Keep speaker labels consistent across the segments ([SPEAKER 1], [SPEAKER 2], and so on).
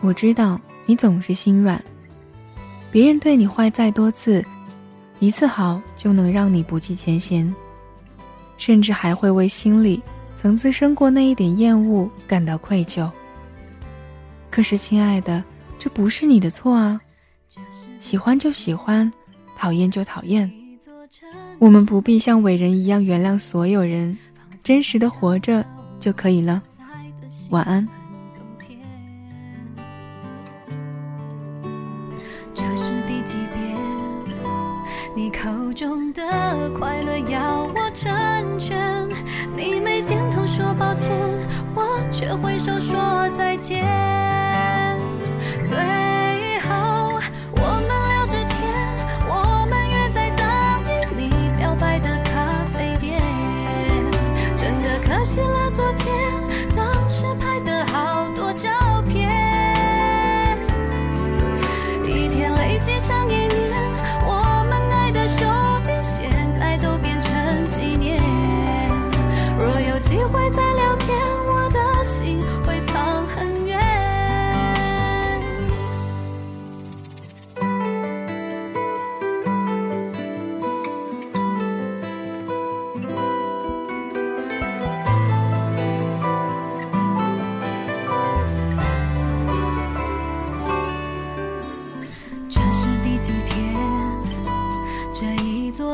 [SPEAKER 1] 我知道你总是心软，别人对你坏再多次，一次好就能让你不计前嫌，甚至还会为心里曾滋生过那一点厌恶感到愧疚。可是，亲爱的，这不是你的错啊！喜欢就喜欢，讨厌就讨厌，
[SPEAKER 2] 我
[SPEAKER 1] 们不必像伟人一样原谅所有人，
[SPEAKER 2] 真实的活着
[SPEAKER 1] 就可以了。
[SPEAKER 2] 晚安。这是第几遍？你口中的快乐要我成全，你没点头说抱歉，我却挥手说再见。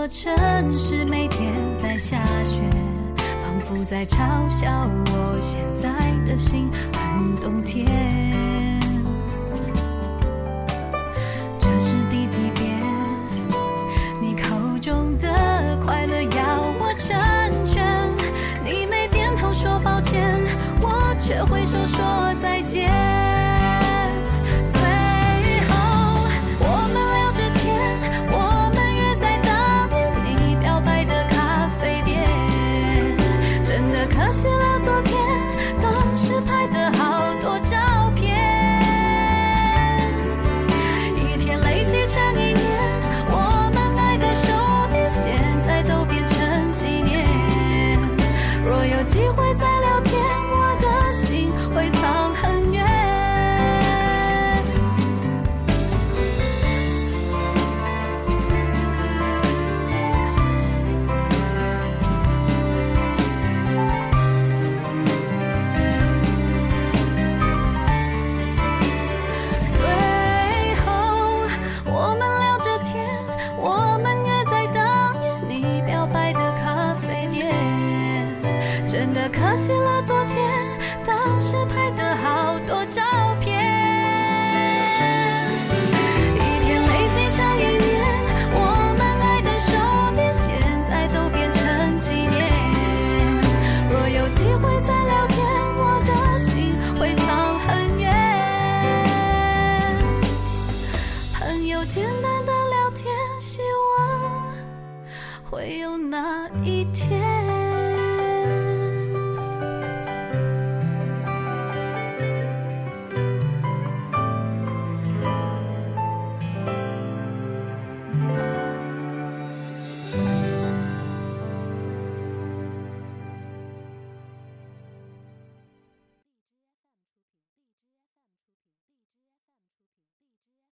[SPEAKER 2] 城市每天在下雪，仿佛在嘲笑我现在的心很冬天。这是第几遍？你口中的快乐要我成全，你没点头说抱歉，我却挥手说再见。机会在聊。真的可惜了昨天，当时拍的好多照片，一天累积成一年，我们爱的手链现在都变成纪念。若有机会再聊天，我的心会藏很远。朋友简单的聊天，希望会有那一天。